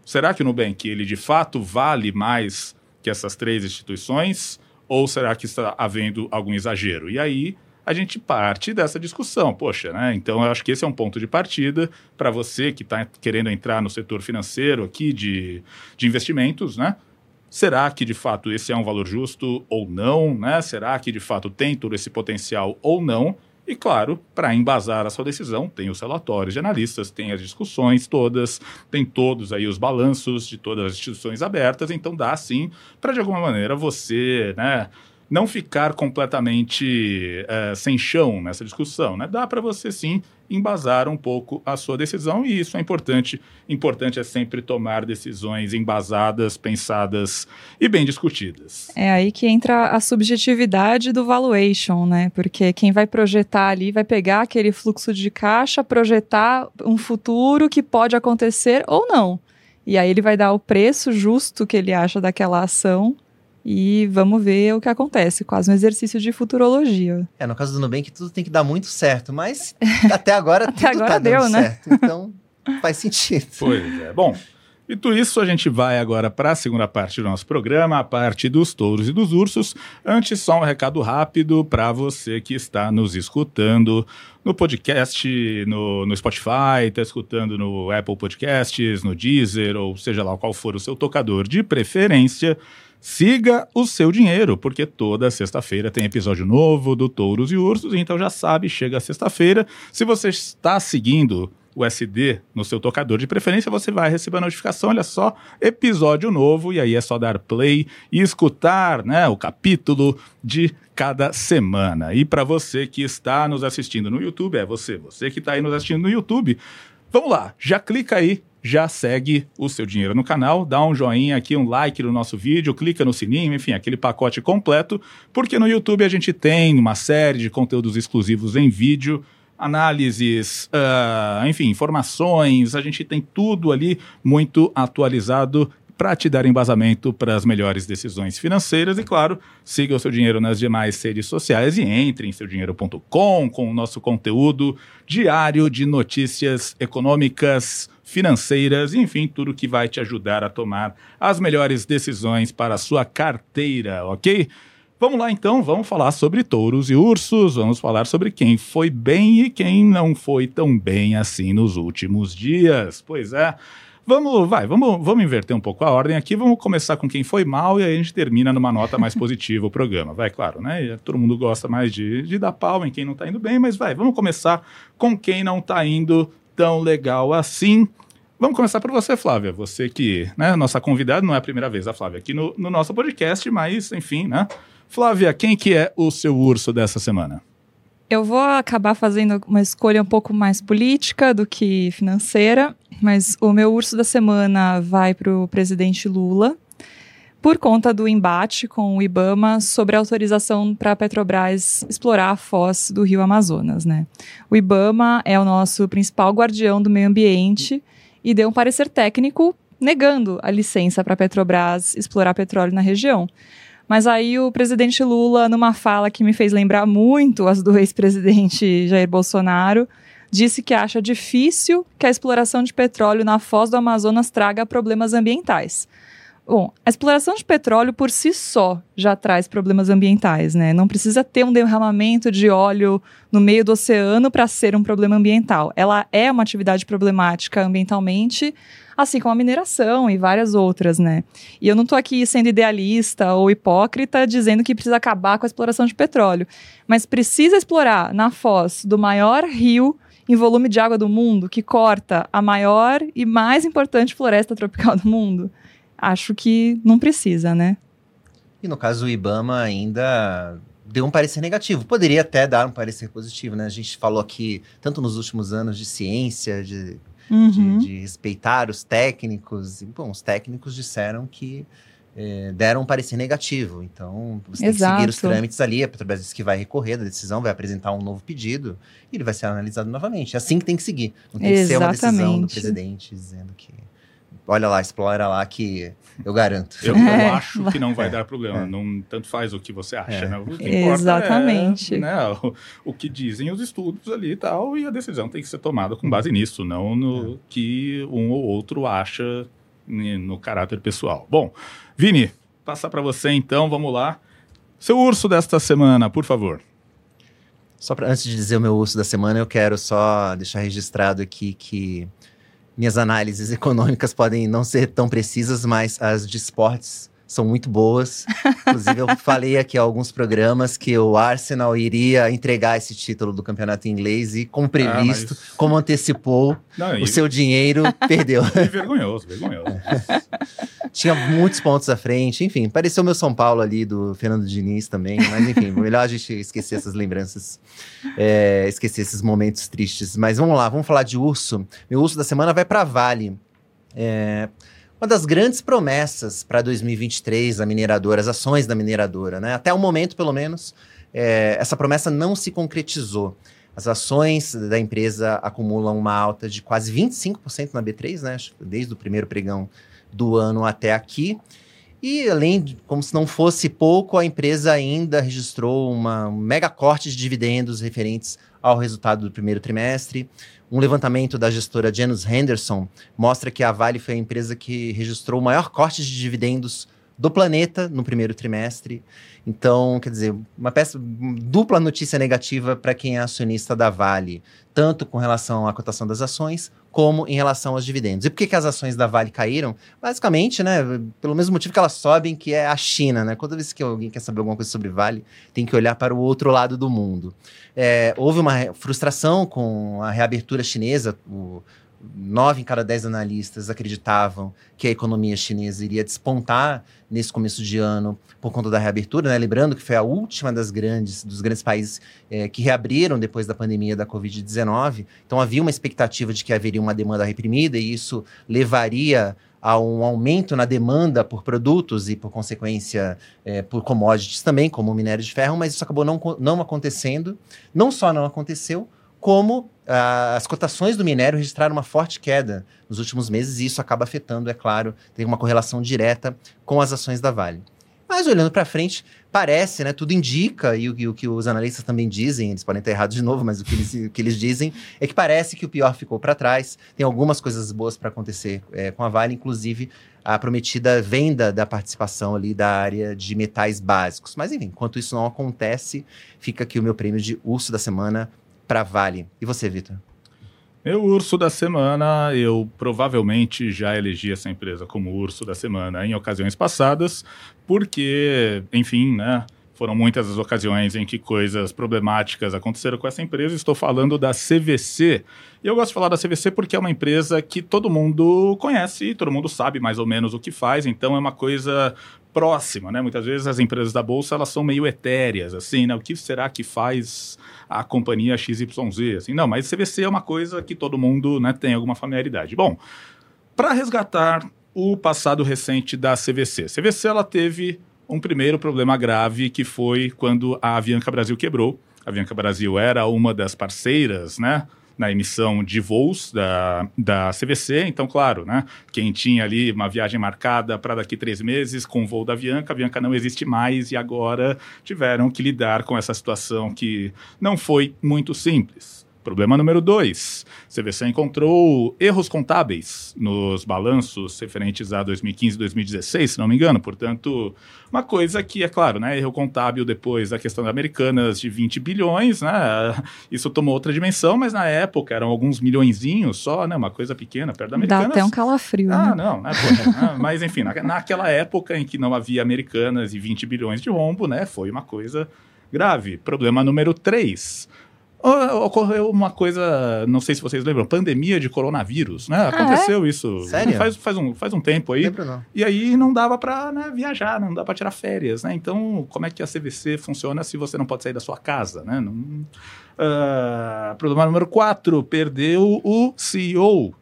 Será que o Nubank ele de fato vale mais que essas três instituições? Ou será que está havendo algum exagero? E aí a gente parte dessa discussão. Poxa, né? Então eu acho que esse é um ponto de partida para você que está querendo entrar no setor financeiro aqui de, de investimentos, né? Será que de fato esse é um valor justo ou não? Né? Será que de fato tem todo esse potencial ou não? E, claro, para embasar a sua decisão, tem os relatórios de analistas, tem as discussões todas, tem todos aí os balanços de todas as instituições abertas, então dá sim para, de alguma maneira, você, né? Não ficar completamente é, sem chão nessa discussão. Né? Dá para você sim embasar um pouco a sua decisão e isso é importante. Importante é sempre tomar decisões embasadas, pensadas e bem discutidas. É aí que entra a subjetividade do valuation, né? Porque quem vai projetar ali vai pegar aquele fluxo de caixa, projetar um futuro que pode acontecer ou não. E aí ele vai dar o preço justo que ele acha daquela ação e vamos ver o que acontece, quase um exercício de futurologia. É, no caso do Nubank tudo tem que dar muito certo, mas (laughs) até agora até tudo agora tá deu, dando né? certo. Então faz sentido. Pois é. Bom, Dito isso, a gente vai agora para a segunda parte do nosso programa, a parte dos touros e dos ursos. Antes, só um recado rápido para você que está nos escutando no podcast, no, no Spotify, está escutando no Apple Podcasts, no Deezer, ou seja lá qual for o seu tocador de preferência. Siga o seu dinheiro, porque toda sexta-feira tem episódio novo do Touros e Ursos, então já sabe, chega sexta-feira. Se você está seguindo o SD no seu tocador de preferência, você vai receber a notificação, olha só, episódio novo, e aí é só dar play e escutar né, o capítulo de cada semana. E para você que está nos assistindo no YouTube, é você, você que está aí nos assistindo no YouTube, vamos lá, já clica aí já segue o seu dinheiro no canal, dá um joinha aqui, um like no nosso vídeo, clica no sininho, enfim, aquele pacote completo, porque no YouTube a gente tem uma série de conteúdos exclusivos em vídeo análises, uh, enfim, informações, a gente tem tudo ali muito atualizado para te dar embasamento para as melhores decisões financeiras. E claro, siga o seu dinheiro nas demais redes sociais e entre em seudinheiro.com com o nosso conteúdo diário de notícias econômicas, financeiras, enfim, tudo que vai te ajudar a tomar as melhores decisões para a sua carteira, ok? Vamos lá então, vamos falar sobre touros e ursos, vamos falar sobre quem foi bem e quem não foi tão bem assim nos últimos dias. Pois é. Vamos, vai, vamos, vamos inverter um pouco a ordem aqui. Vamos começar com quem foi mal e aí a gente termina numa nota mais (laughs) positiva o programa. Vai, claro, né? Todo mundo gosta mais de, de dar pau em quem não tá indo bem, mas vai, vamos começar com quem não tá indo tão legal assim. Vamos começar por você, Flávia. Você que, né, nossa convidada, não é a primeira vez a Flávia aqui no, no nosso podcast, mas, enfim, né? Flávia, quem que é o seu urso dessa semana? Eu vou acabar fazendo uma escolha um pouco mais política do que financeira, mas o meu urso da semana vai para o presidente Lula, por conta do embate com o IBAMA sobre a autorização para a Petrobras explorar a foz do rio Amazonas. Né? O IBAMA é o nosso principal guardião do meio ambiente e deu um parecer técnico negando a licença para a Petrobras explorar petróleo na região. Mas aí o presidente Lula, numa fala que me fez lembrar muito as do ex-presidente Jair Bolsonaro, disse que acha difícil que a exploração de petróleo na foz do Amazonas traga problemas ambientais. Bom, a exploração de petróleo por si só já traz problemas ambientais, né? Não precisa ter um derramamento de óleo no meio do oceano para ser um problema ambiental. Ela é uma atividade problemática ambientalmente, assim como a mineração e várias outras, né? E eu não estou aqui sendo idealista ou hipócrita dizendo que precisa acabar com a exploração de petróleo, mas precisa explorar na foz do maior rio em volume de água do mundo, que corta a maior e mais importante floresta tropical do mundo acho que não precisa, né? E no caso do Ibama ainda deu um parecer negativo. Poderia até dar um parecer positivo, né? A gente falou aqui, tanto nos últimos anos, de ciência, de, uhum. de, de, respeitar os técnicos. E, bom, os técnicos disseram que é, deram um parecer negativo. Então, você tem Exato. que seguir os trâmites ali. A Petrobras disse que vai recorrer da decisão, vai apresentar um novo pedido e ele vai ser analisado novamente. É assim que tem que seguir. Não tem Exatamente. que ser uma decisão do presidente dizendo que olha lá, explora lá que eu garanto. Eu, (laughs) é, eu acho que não vai é, dar problema. É. Não tanto faz o que você acha, é. né? O que Exatamente. É, né, o, o, que dizem os estudos ali e tal, e a decisão tem que ser tomada com base nisso, não no é. que um ou outro acha no caráter pessoal. Bom, Vini, passar para você então, vamos lá. Seu urso desta semana, por favor. Só para antes de dizer o meu urso da semana, eu quero só deixar registrado aqui que minhas análises econômicas podem não ser tão precisas, mas as de esportes são muito boas. Inclusive, eu (laughs) falei aqui em alguns programas que o Arsenal iria entregar esse título do campeonato inglês e, como previsto, ah, mas... como antecipou, Não, o e... seu dinheiro (laughs) perdeu. E vergonhoso, vergonhoso. (laughs) Tinha muitos pontos à frente, enfim, pareceu o meu São Paulo ali do Fernando Diniz também, mas enfim, melhor a gente esquecer essas lembranças, é, esquecer esses momentos tristes. Mas vamos lá, vamos falar de urso. Meu urso da semana vai para Vale. É, uma das grandes promessas para 2023 da mineradora, as ações da mineradora, né? Até o momento, pelo menos, é, essa promessa não se concretizou. As ações da empresa acumulam uma alta de quase 25% na B3, né? Desde o primeiro pregão do ano até aqui. E além, de, como se não fosse pouco, a empresa ainda registrou uma, um mega corte de dividendos referentes ao resultado do primeiro trimestre. Um levantamento da gestora Janus Henderson mostra que a Vale foi a empresa que registrou o maior corte de dividendos do planeta no primeiro trimestre. Então, quer dizer, uma peça dupla notícia negativa para quem é acionista da Vale, tanto com relação à cotação das ações, como em relação aos dividendos. E por que, que as ações da Vale caíram? Basicamente, né, pelo mesmo motivo que elas sobem, que é a China, né? Toda vez que alguém quer saber alguma coisa sobre Vale, tem que olhar para o outro lado do mundo. É, houve uma frustração com a reabertura chinesa, o, nove em cada dez analistas acreditavam que a economia chinesa iria despontar nesse começo de ano por conta da reabertura, né? Lembrando que foi a última das grandes, dos grandes países é, que reabriram depois da pandemia da Covid-19. Então havia uma expectativa de que haveria uma demanda reprimida e isso levaria a um aumento na demanda por produtos e, por consequência, é, por commodities também, como o minério de ferro, mas isso acabou não, não acontecendo. Não só não aconteceu, como ah, as cotações do minério registraram uma forte queda nos últimos meses, e isso acaba afetando, é claro, tem uma correlação direta com as ações da Vale. Mas olhando para frente, parece, né, tudo indica, e o, e o, que os analistas também dizem, eles podem estar errados de novo, mas o que eles, o que eles dizem é que parece que o pior ficou para trás. Tem algumas coisas boas para acontecer é, com a Vale, inclusive a prometida venda da participação ali da área de metais básicos. Mas enfim, enquanto isso não acontece, fica aqui o meu prêmio de urso da semana para Vale. E você, Vitor? Meu urso da semana, eu provavelmente já elegi essa empresa como urso da semana em ocasiões passadas, porque, enfim, né? Foram muitas as ocasiões em que coisas problemáticas aconteceram com essa empresa. Estou falando da CVC. E eu gosto de falar da CVC porque é uma empresa que todo mundo conhece, todo mundo sabe mais ou menos o que faz, então é uma coisa próxima, né? Muitas vezes as empresas da bolsa elas são meio etéreas, assim, né? O que será que faz a companhia XYZ? Assim, não, mas CVC é uma coisa que todo mundo, né, tem alguma familiaridade. Bom, para resgatar o passado recente da CVC, CVC ela teve um primeiro problema grave que foi quando a Avianca Brasil quebrou. A Avianca Brasil era uma das parceiras, né? Na emissão de voos da, da CVC. Então, claro, né, quem tinha ali uma viagem marcada para daqui três meses com o voo da Avianca, a Avianca não existe mais e agora tiveram que lidar com essa situação que não foi muito simples. Problema número dois: CVC encontrou erros contábeis nos balanços referentes a 2015 e 2016, se não me engano. Portanto, uma coisa que, é claro, né, erro contábil depois da questão da Americanas de 20 bilhões, né, (laughs) isso tomou outra dimensão, mas na época eram alguns milhõeszinhos só, né, uma coisa pequena, perto da Americanas. Dá até um calafrio, Ah, né? não, né, pô, né, (laughs) mas enfim, na, naquela época em que não havia Americanas e 20 bilhões de rombo, né, foi uma coisa grave. Problema número 3 Ocorreu uma coisa, não sei se vocês lembram, pandemia de coronavírus, né? Ah, Aconteceu isso Sério? Faz, faz, um, faz um tempo aí. Lembro não. E aí não dava para né, viajar, não dava para tirar férias, né? Então, como é que a CVC funciona se você não pode sair da sua casa, né? Não, uh, problema número 4, perdeu o CEO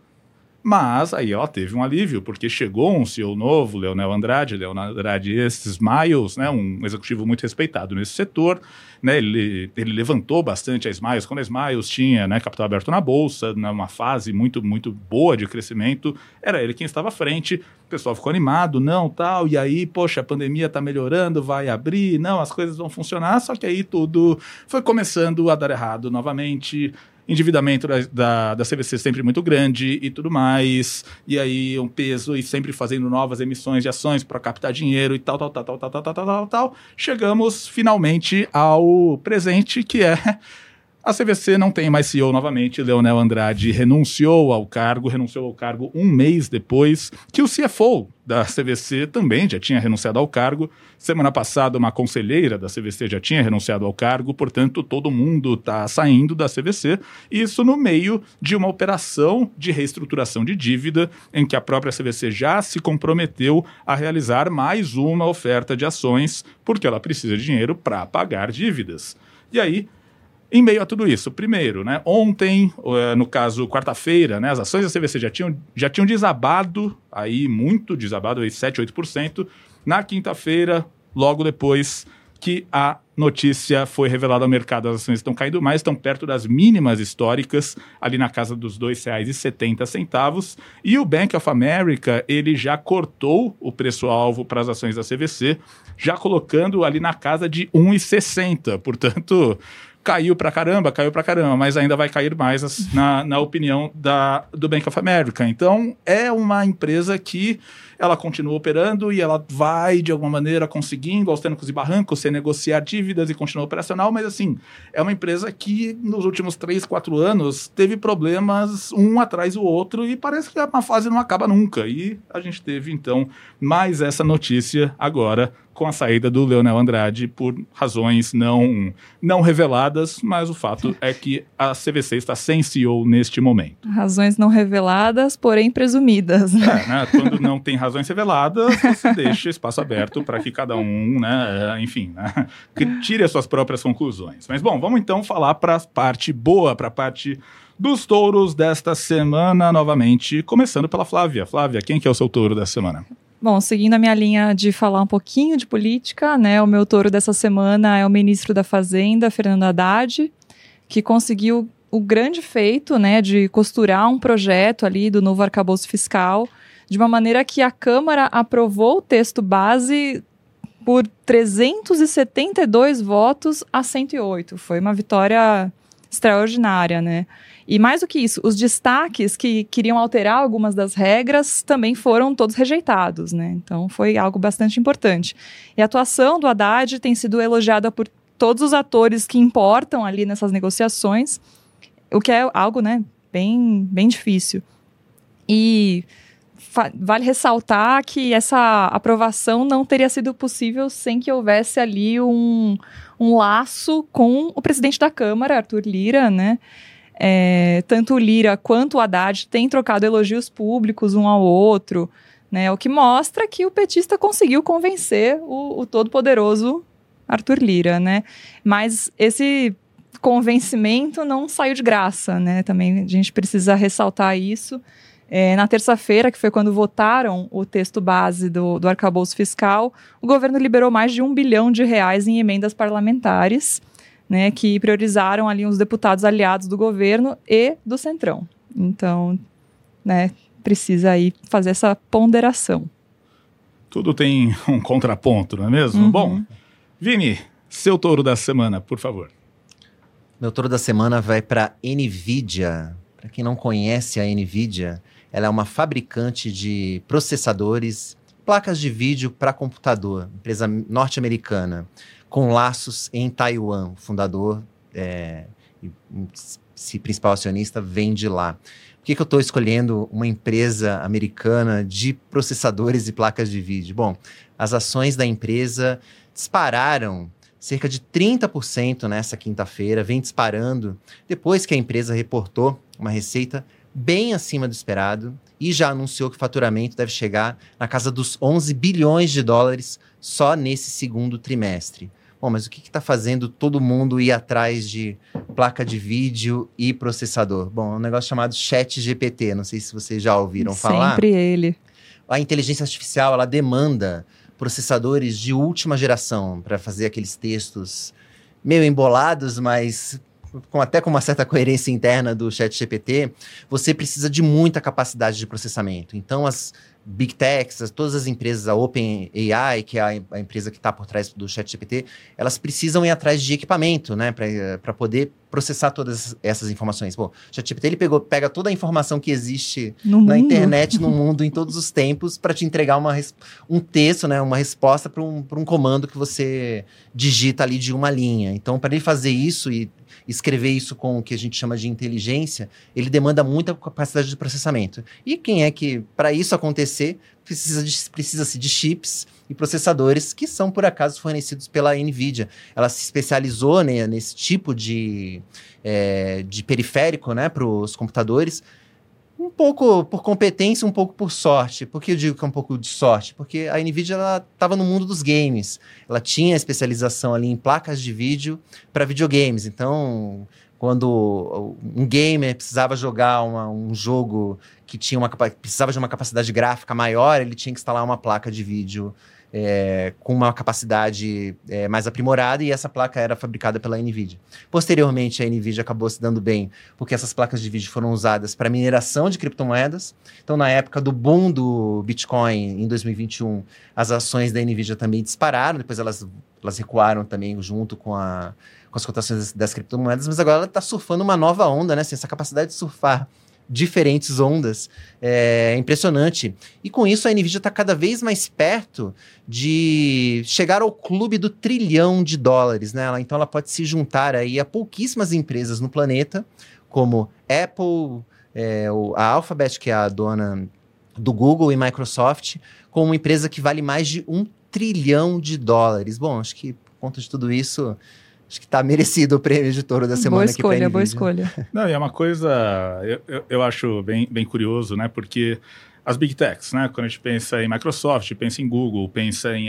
mas aí, ó, teve um alívio, porque chegou um CEO novo, Leonel Andrade, Leonel Andrade Smiles, né, um executivo muito respeitado nesse setor, né, ele, ele levantou bastante a Smiles, quando a Smiles tinha, né, capital aberto na bolsa, numa fase muito, muito boa de crescimento, era ele quem estava à frente, o pessoal ficou animado, não, tal, e aí, poxa, a pandemia está melhorando, vai abrir, não, as coisas vão funcionar, só que aí tudo foi começando a dar errado novamente, endividamento da, da, da, CVC sempre muito grande e tudo mais, e aí um peso e sempre fazendo novas emissões de ações para captar dinheiro e tal, tal, tal, tal, tal, tal, tal, tal, tal, tal. Chegamos finalmente ao presente que é a CVC não tem mais CEO novamente. Leonel Andrade renunciou ao cargo, renunciou ao cargo um mês depois que o CFO da CVC também já tinha renunciado ao cargo. Semana passada, uma conselheira da CVC já tinha renunciado ao cargo, portanto, todo mundo está saindo da CVC. Isso no meio de uma operação de reestruturação de dívida, em que a própria CVC já se comprometeu a realizar mais uma oferta de ações, porque ela precisa de dinheiro para pagar dívidas. E aí, em meio a tudo isso, primeiro, né, ontem, no caso, quarta-feira, né, as ações da CVC já tinham, já tinham desabado, aí muito desabado, aí 7, 8%. Na quinta-feira, logo depois que a notícia foi revelada ao mercado, as ações estão caindo mais, estão perto das mínimas históricas, ali na casa dos R$ 2,70. E o Bank of America, ele já cortou o preço-alvo para as ações da CVC, já colocando ali na casa de R$ 1,60. Portanto, caiu pra caramba, caiu pra caramba, mas ainda vai cair mais na, na opinião da, do Bank of America. Então, é uma empresa que ela continua operando e ela vai, de alguma maneira, conseguindo, aos tênicos e barrancos, sem negociar dívidas e continuar operacional, mas assim, é uma empresa que nos últimos três, quatro anos teve problemas um atrás do outro e parece que a fase não acaba nunca. E a gente teve, então, mais essa notícia agora com a saída do Leonel Andrade por razões não, não reveladas, mas o fato é que a CVC está sem CEO neste momento. Razões não reveladas, porém presumidas. Né? É, né? Quando não tem razões reveladas, você deixa espaço aberto para que cada um, né, enfim, né, tire as suas próprias conclusões. Mas bom, vamos então falar para a parte boa, para a parte dos touros desta semana, novamente, começando pela Flávia. Flávia, quem que é o seu touro dessa semana? Bom, seguindo a minha linha de falar um pouquinho de política, né, o meu touro dessa semana é o ministro da Fazenda, Fernando Haddad, que conseguiu o grande feito, né, de costurar um projeto ali do novo arcabouço fiscal, de uma maneira que a Câmara aprovou o texto base por 372 votos a 108. Foi uma vitória extraordinária, né? E mais do que isso, os destaques que queriam alterar algumas das regras também foram todos rejeitados, né? Então foi algo bastante importante. E a atuação do Haddad tem sido elogiada por todos os atores que importam ali nessas negociações, o que é algo, né, bem, bem difícil. E vale ressaltar que essa aprovação não teria sido possível sem que houvesse ali um, um laço com o presidente da Câmara, Arthur Lira, né? É, tanto o Lira quanto o Haddad têm trocado elogios públicos um ao outro, né? O que mostra que o petista conseguiu convencer o, o todo-poderoso Arthur Lira, né? Mas esse convencimento não saiu de graça, né? Também a gente precisa ressaltar isso. É, na terça-feira, que foi quando votaram o texto base do, do arcabouço fiscal, o governo liberou mais de um bilhão de reais em emendas parlamentares né, que priorizaram ali os deputados aliados do governo e do Centrão. Então, né, precisa aí fazer essa ponderação. Tudo tem um contraponto, não é mesmo? Uhum. Bom, Vini, seu touro da semana, por favor. Meu touro da semana vai para Nvidia. Para quem não conhece a Nvidia, ela é uma fabricante de processadores, placas de vídeo para computador, empresa norte-americana com laços em Taiwan. O fundador é, e principal acionista vem de lá. Por que, que eu estou escolhendo uma empresa americana de processadores e placas de vídeo? Bom, as ações da empresa dispararam cerca de 30% nessa quinta-feira, vem disparando depois que a empresa reportou uma receita bem acima do esperado e já anunciou que o faturamento deve chegar na casa dos 11 bilhões de dólares só nesse segundo trimestre. Bom, mas o que está fazendo todo mundo ir atrás de placa de vídeo e processador? Bom, é um negócio chamado Chat GPT. Não sei se vocês já ouviram Sempre falar. Sempre ele. A inteligência artificial ela demanda processadores de última geração para fazer aqueles textos meio embolados, mas com, até com uma certa coerência interna do chat GPT, você precisa de muita capacidade de processamento. Então, as Big Techs, todas as empresas, a OpenAI, que é a, a empresa que está por trás do ChatGPT, elas precisam ir atrás de equipamento, né, para poder processar todas essas informações. Bom, o ChatGPT ele pegou, pega toda a informação que existe no na mundo. internet, no (laughs) mundo, em todos os tempos, para te entregar uma, um texto, né, uma resposta para um, um comando que você digita ali de uma linha. Então, para ele fazer isso e escrever isso com o que a gente chama de inteligência, ele demanda muita capacidade de processamento. E quem é que, para isso acontecer, precisa de, precisa-se de chips e processadores que são, por acaso, fornecidos pela NVIDIA. Ela se especializou né, nesse tipo de, é, de periférico né, para os computadores, um pouco por competência, um pouco por sorte. Por que eu digo que é um pouco de sorte? Porque a NVIDIA estava no mundo dos games. Ela tinha especialização ali em placas de vídeo para videogames. Então, quando um gamer precisava jogar uma, um jogo que tinha uma, precisava de uma capacidade gráfica maior, ele tinha que instalar uma placa de vídeo é, com uma capacidade é, mais aprimorada e essa placa era fabricada pela NVIDIA. Posteriormente, a NVIDIA acabou se dando bem porque essas placas de vídeo foram usadas para mineração de criptomoedas. Então, na época do boom do Bitcoin, em 2021, as ações da NVIDIA também dispararam, depois elas, elas recuaram também junto com a, com as cotações das, das criptomoedas, mas agora ela está surfando uma nova onda, né? Assim, essa capacidade de surfar diferentes ondas. É impressionante. E com isso, a Nvidia está cada vez mais perto de chegar ao clube do trilhão de dólares. Né? Ela, então, ela pode se juntar aí a pouquíssimas empresas no planeta, como Apple, é, a Alphabet, que é a dona do Google e Microsoft, como uma empresa que vale mais de um trilhão de dólares. Bom, acho que por conta de tudo isso Acho que está merecido o prêmio de touro da semana boa escolha, Boa (laughs) escolha, Não, e é uma coisa, eu, eu, eu, acho bem, bem curioso, né? Porque as big techs, né? Quando a gente pensa em Microsoft, pensa em Google, pensa em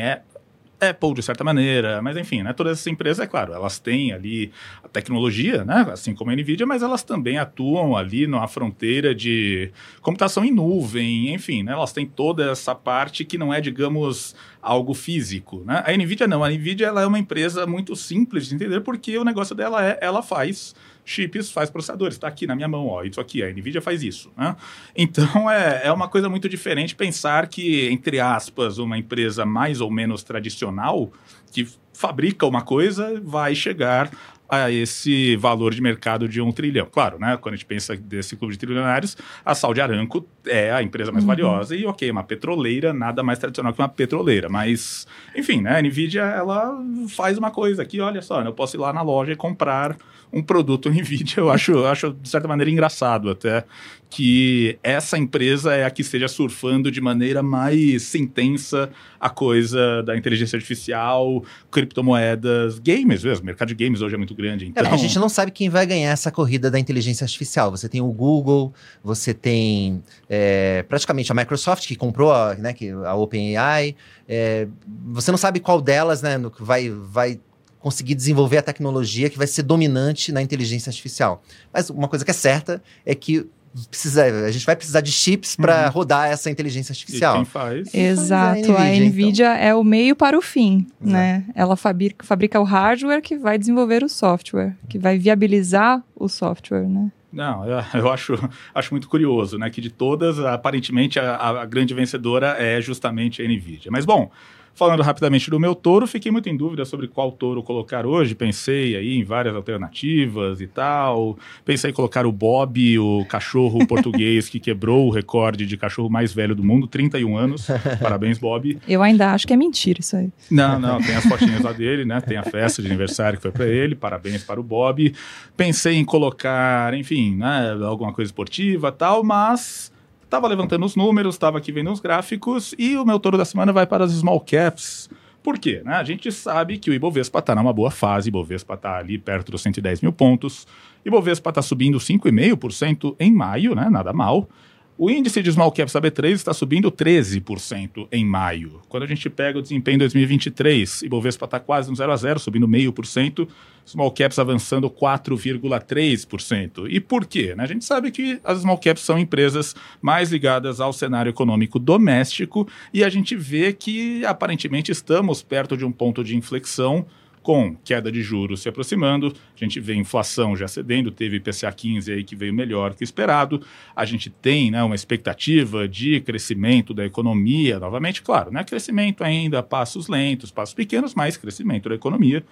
Apple, de certa maneira, mas enfim, né, todas essas empresas, é claro, elas têm ali a tecnologia, né, assim como a NVIDIA, mas elas também atuam ali na fronteira de computação em nuvem, enfim, né, elas têm toda essa parte que não é, digamos, algo físico. Né? A NVIDIA não, a NVIDIA ela é uma empresa muito simples de entender porque o negócio dela é, ela faz chips, faz processadores. Está aqui na minha mão, ó, isso aqui, a NVIDIA faz isso. Né? Então, é, é uma coisa muito diferente pensar que, entre aspas, uma empresa mais ou menos tradicional, que fabrica uma coisa, vai chegar a esse valor de mercado de um trilhão. Claro, né? Quando a gente pensa desse clube de trilionários, a Saudi Aramco é a empresa mais uhum. valiosa e, ok, uma petroleira, nada mais tradicional que uma petroleira. Mas, enfim, né? A NVIDIA, ela faz uma coisa aqui, olha só, eu posso ir lá na loja e comprar um produto (laughs) NVIDIA. Eu acho, eu acho de certa maneira, engraçado até que essa empresa é a que esteja surfando de maneira mais intensa a coisa da inteligência artificial, criptomoedas, games mesmo. O mercado de games hoje é muito grande. É, então... É, a gente não sabe quem vai ganhar essa corrida da inteligência artificial. Você tem o Google, você tem é, praticamente a Microsoft, que comprou a, né, a OpenAI. É, você não sabe qual delas né, vai, vai conseguir desenvolver a tecnologia que vai ser dominante na inteligência artificial. Mas uma coisa que é certa é que precisa, a gente vai precisar de chips para uhum. rodar essa inteligência artificial. E quem faz? Exato, faz a Nvidia, a Nvidia então. é o meio para o fim, Exato. né? Ela fabrica, fabrica o hardware que vai desenvolver o software, que vai viabilizar o software, né? Não, (laughs) eu, acho, acho muito curioso, né? Que de todas, aparentemente, a, a grande vencedora é justamente a Nvidia. Mas, bom, Falando rapidamente do meu touro, fiquei muito em dúvida sobre qual touro colocar hoje. Pensei aí em várias alternativas e tal. Pensei em colocar o Bob, o cachorro (laughs) português que quebrou o recorde de cachorro mais velho do mundo, 31 anos. (laughs) Parabéns, Bob. Eu ainda acho que é mentira isso aí. Não, não, tem as fotinhas lá dele, né? Tem a festa de aniversário que foi para ele. Parabéns para o Bob. Pensei em colocar, enfim, né, alguma coisa esportiva tal, mas Estava levantando os números, estava aqui vendo os gráficos e o meu touro da semana vai para as small caps. Por quê? Né? A gente sabe que o Ibovespa está numa boa fase, Ibovespa está ali perto dos 110 mil pontos, Ibovespa está subindo 5,5% em maio, né? nada mal. O índice de small caps AB3 está subindo 13% em maio. Quando a gente pega o desempenho em 2023, Ibovespa está quase no 0 a 0, subindo 0,5%, small caps avançando 4,3%. E por quê? Né? A gente sabe que as small caps são empresas mais ligadas ao cenário econômico doméstico e a gente vê que aparentemente estamos perto de um ponto de inflexão com queda de juros se aproximando, a gente vê inflação já cedendo, teve IPCA 15 aí que veio melhor que esperado, a gente tem né, uma expectativa de crescimento da economia, novamente, claro, né, crescimento ainda, passos lentos, passos pequenos, mas crescimento da economia.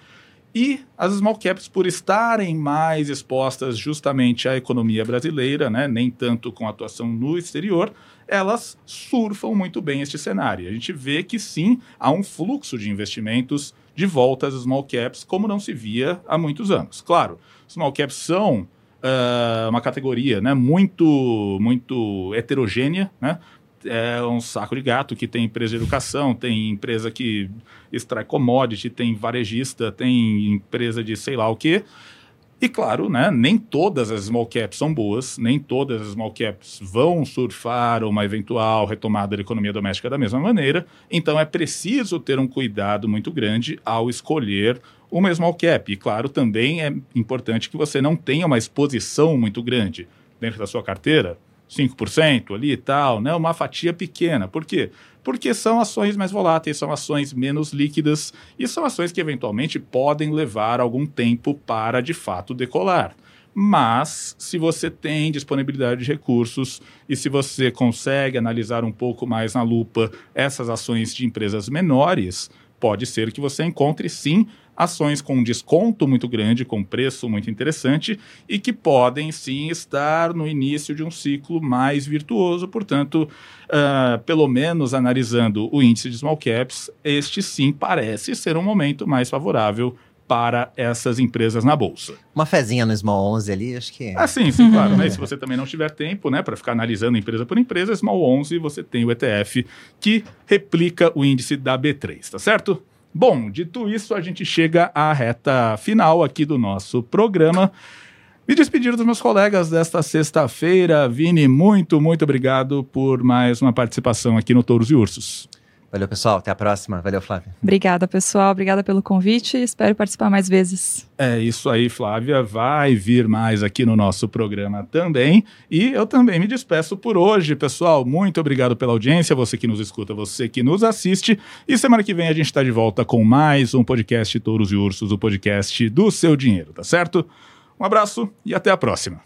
E as small caps, por estarem mais expostas justamente à economia brasileira, né, nem tanto com atuação no exterior, elas surfam muito bem este cenário. A gente vê que sim, há um fluxo de investimentos de volta às small caps, como não se via há muitos anos. Claro, small caps são uh, uma categoria né, muito, muito heterogênea, né? é um saco de gato que tem empresa de educação, tem empresa que extrai commodity, tem varejista, tem empresa de sei lá o quê. E claro, né, nem todas as small caps são boas, nem todas as small caps vão surfar uma eventual retomada da economia doméstica da mesma maneira. Então é preciso ter um cuidado muito grande ao escolher uma small cap. E claro, também é importante que você não tenha uma exposição muito grande dentro da sua carteira, 5% ali e tal, né? Uma fatia pequena. Por quê? Porque são ações mais voláteis, são ações menos líquidas e são ações que eventualmente podem levar algum tempo para de fato decolar. Mas, se você tem disponibilidade de recursos e se você consegue analisar um pouco mais na lupa essas ações de empresas menores, pode ser que você encontre sim ações com um desconto muito grande, com preço muito interessante e que podem sim estar no início de um ciclo mais virtuoso. Portanto, uh, pelo menos analisando o índice de small caps, este sim parece ser um momento mais favorável para essas empresas na bolsa. Uma fezinha no Small 11 ali, acho que... Ah, sim, sim, claro. Né? (laughs) Se você também não tiver tempo né, para ficar analisando empresa por empresa, Small 11 você tem o ETF que replica o índice da B3, tá certo? Bom, dito isso, a gente chega à reta final aqui do nosso programa. Me despedir dos meus colegas desta sexta-feira. Vini, muito, muito obrigado por mais uma participação aqui no Touros e Ursos. Valeu, pessoal. Até a próxima. Valeu, Flávia. Obrigada, pessoal. Obrigada pelo convite. Espero participar mais vezes. É isso aí, Flávia. Vai vir mais aqui no nosso programa também. E eu também me despeço por hoje, pessoal. Muito obrigado pela audiência, você que nos escuta, você que nos assiste. E semana que vem a gente está de volta com mais um podcast Touros e Ursos, o podcast do seu dinheiro, tá certo? Um abraço e até a próxima.